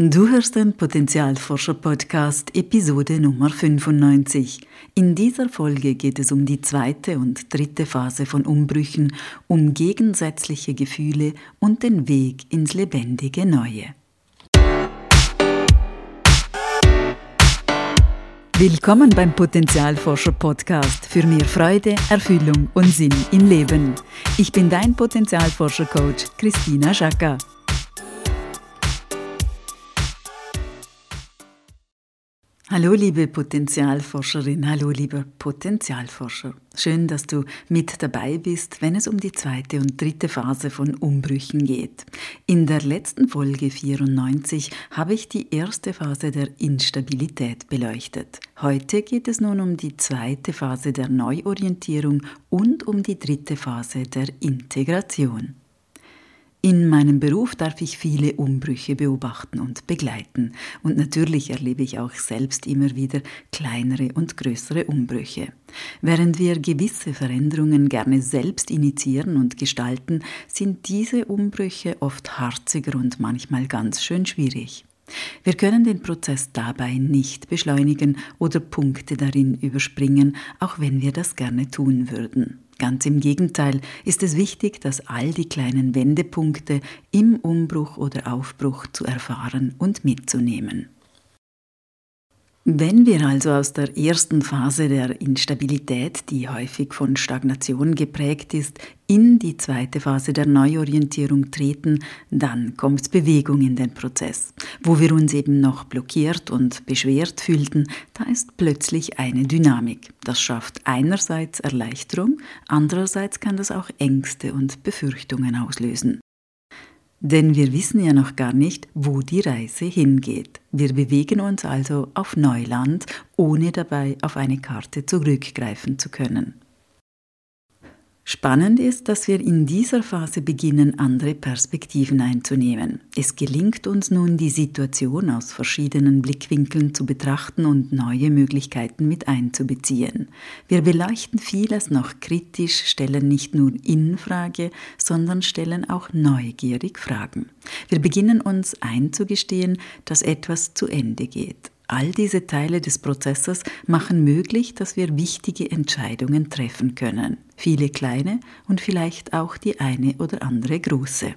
Du hörst den Potenzialforscher-Podcast Episode Nummer 95. In dieser Folge geht es um die zweite und dritte Phase von Umbrüchen, um gegensätzliche Gefühle und den Weg ins lebendige Neue. Willkommen beim Potenzialforscher Podcast für mehr Freude, Erfüllung und Sinn im Leben. Ich bin dein Potenzialforscher Coach Christina Schaka. Hallo liebe Potenzialforscherin, hallo lieber Potenzialforscher. Schön, dass du mit dabei bist, wenn es um die zweite und dritte Phase von Umbrüchen geht. In der letzten Folge 94 habe ich die erste Phase der Instabilität beleuchtet. Heute geht es nun um die zweite Phase der Neuorientierung und um die dritte Phase der Integration. In meinem Beruf darf ich viele Umbrüche beobachten und begleiten und natürlich erlebe ich auch selbst immer wieder kleinere und größere Umbrüche. Während wir gewisse Veränderungen gerne selbst initiieren und gestalten, sind diese Umbrüche oft harziger und manchmal ganz schön schwierig. Wir können den Prozess dabei nicht beschleunigen oder Punkte darin überspringen, auch wenn wir das gerne tun würden. Ganz im Gegenteil ist es wichtig, dass all die kleinen Wendepunkte im Umbruch oder Aufbruch zu erfahren und mitzunehmen. Wenn wir also aus der ersten Phase der Instabilität, die häufig von Stagnation geprägt ist, in die zweite Phase der Neuorientierung treten, dann kommt Bewegung in den Prozess. Wo wir uns eben noch blockiert und beschwert fühlten, da ist plötzlich eine Dynamik. Das schafft einerseits Erleichterung, andererseits kann das auch Ängste und Befürchtungen auslösen. Denn wir wissen ja noch gar nicht, wo die Reise hingeht. Wir bewegen uns also auf Neuland, ohne dabei auf eine Karte zurückgreifen zu können. Spannend ist, dass wir in dieser Phase beginnen, andere Perspektiven einzunehmen. Es gelingt uns nun, die Situation aus verschiedenen Blickwinkeln zu betrachten und neue Möglichkeiten mit einzubeziehen. Wir beleuchten vieles noch kritisch, stellen nicht nur in Frage, sondern stellen auch neugierig Fragen. Wir beginnen uns einzugestehen, dass etwas zu Ende geht. All diese Teile des Prozesses machen möglich, dass wir wichtige Entscheidungen treffen können, viele kleine und vielleicht auch die eine oder andere große.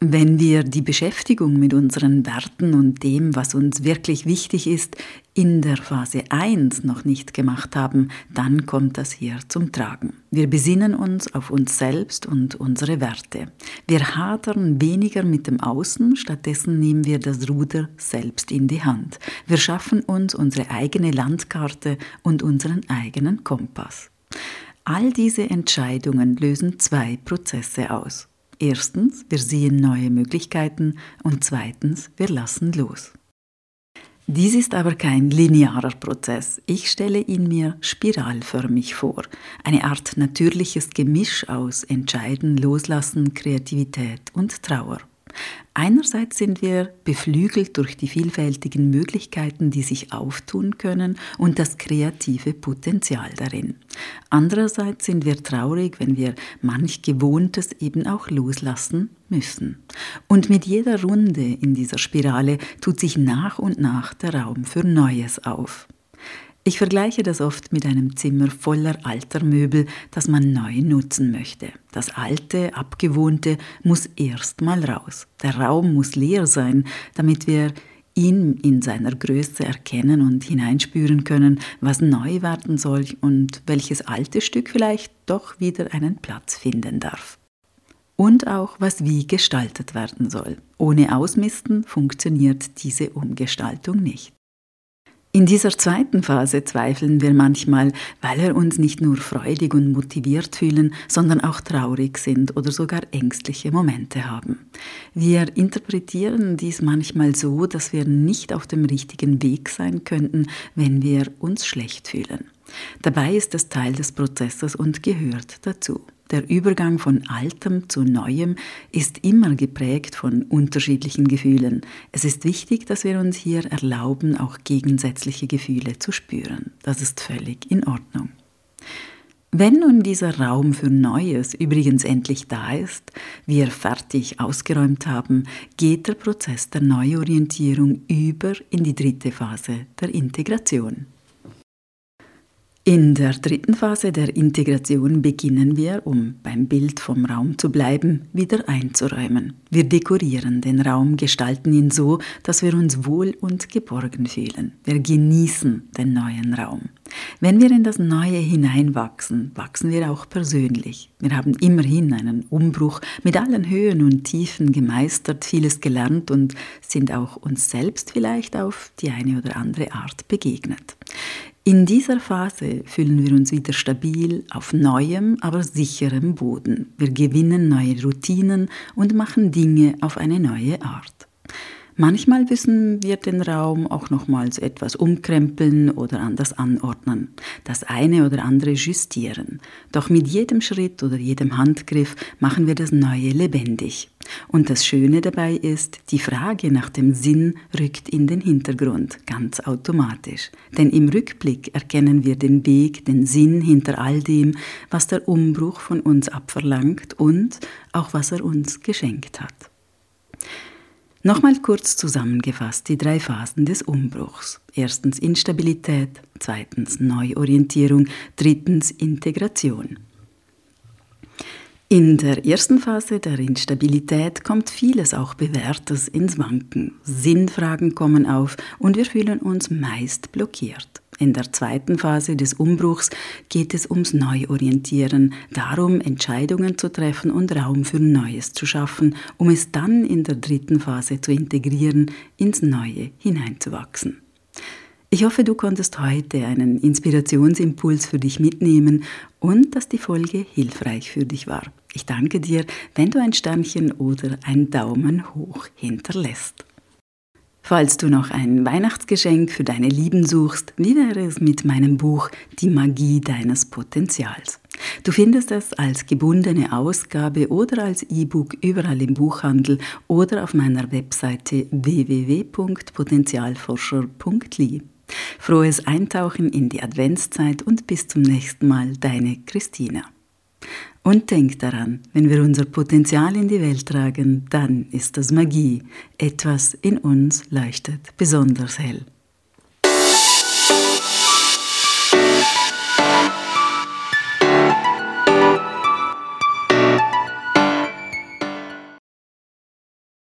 Wenn wir die Beschäftigung mit unseren Werten und dem, was uns wirklich wichtig ist, in der Phase 1 noch nicht gemacht haben, dann kommt das hier zum Tragen. Wir besinnen uns auf uns selbst und unsere Werte. Wir hadern weniger mit dem Außen, stattdessen nehmen wir das Ruder selbst in die Hand. Wir schaffen uns unsere eigene Landkarte und unseren eigenen Kompass. All diese Entscheidungen lösen zwei Prozesse aus. Erstens, wir sehen neue Möglichkeiten und zweitens, wir lassen los. Dies ist aber kein linearer Prozess. Ich stelle ihn mir spiralförmig vor. Eine Art natürliches Gemisch aus Entscheiden, Loslassen, Kreativität und Trauer. Einerseits sind wir beflügelt durch die vielfältigen Möglichkeiten, die sich auftun können und das kreative Potenzial darin. Andererseits sind wir traurig, wenn wir manch Gewohntes eben auch loslassen müssen. Und mit jeder Runde in dieser Spirale tut sich nach und nach der Raum für Neues auf. Ich vergleiche das oft mit einem Zimmer voller alter Möbel, das man neu nutzen möchte. Das alte, abgewohnte muss erst mal raus. Der Raum muss leer sein, damit wir ihn in seiner Größe erkennen und hineinspüren können, was neu werden soll und welches alte Stück vielleicht doch wieder einen Platz finden darf. Und auch, was wie gestaltet werden soll. Ohne Ausmisten funktioniert diese Umgestaltung nicht. In dieser zweiten Phase zweifeln wir manchmal, weil wir uns nicht nur freudig und motiviert fühlen, sondern auch traurig sind oder sogar ängstliche Momente haben. Wir interpretieren dies manchmal so, dass wir nicht auf dem richtigen Weg sein könnten, wenn wir uns schlecht fühlen. Dabei ist es Teil des Prozesses und gehört dazu. Der Übergang von Altem zu Neuem ist immer geprägt von unterschiedlichen Gefühlen. Es ist wichtig, dass wir uns hier erlauben, auch gegensätzliche Gefühle zu spüren. Das ist völlig in Ordnung. Wenn nun dieser Raum für Neues übrigens endlich da ist, wir fertig ausgeräumt haben, geht der Prozess der Neuorientierung über in die dritte Phase der Integration. In der dritten Phase der Integration beginnen wir, um beim Bild vom Raum zu bleiben, wieder einzuräumen. Wir dekorieren den Raum, gestalten ihn so, dass wir uns wohl und geborgen fühlen. Wir genießen den neuen Raum. Wenn wir in das Neue hineinwachsen, wachsen wir auch persönlich. Wir haben immerhin einen Umbruch mit allen Höhen und Tiefen gemeistert, vieles gelernt und sind auch uns selbst vielleicht auf die eine oder andere Art begegnet. In dieser Phase fühlen wir uns wieder stabil auf neuem, aber sicherem Boden. Wir gewinnen neue Routinen und machen Dinge auf eine neue Art. Manchmal müssen wir den Raum auch nochmals etwas umkrempeln oder anders anordnen, das eine oder andere justieren. Doch mit jedem Schritt oder jedem Handgriff machen wir das Neue lebendig. Und das Schöne dabei ist, die Frage nach dem Sinn rückt in den Hintergrund, ganz automatisch. Denn im Rückblick erkennen wir den Weg, den Sinn hinter all dem, was der Umbruch von uns abverlangt und auch was er uns geschenkt hat. Nochmal kurz zusammengefasst die drei Phasen des Umbruchs. Erstens Instabilität, zweitens Neuorientierung, drittens Integration. In der ersten Phase der Instabilität kommt vieles auch Bewährtes ins Wanken. Sinnfragen kommen auf und wir fühlen uns meist blockiert. In der zweiten Phase des Umbruchs geht es ums Neuorientieren, darum Entscheidungen zu treffen und Raum für Neues zu schaffen, um es dann in der dritten Phase zu integrieren, ins Neue hineinzuwachsen. Ich hoffe, du konntest heute einen Inspirationsimpuls für dich mitnehmen und dass die Folge hilfreich für dich war. Ich danke dir, wenn du ein Sternchen oder ein Daumen hoch hinterlässt. Falls du noch ein Weihnachtsgeschenk für deine Lieben suchst, wie wäre es mit meinem Buch Die Magie deines Potenzials? Du findest es als gebundene Ausgabe oder als E-Book überall im Buchhandel oder auf meiner Webseite www.potenzialforscher.li. Frohes Eintauchen in die Adventszeit und bis zum nächsten Mal, deine Christina. Und denk daran, wenn wir unser Potenzial in die Welt tragen, dann ist das Magie. Etwas in uns leuchtet besonders hell.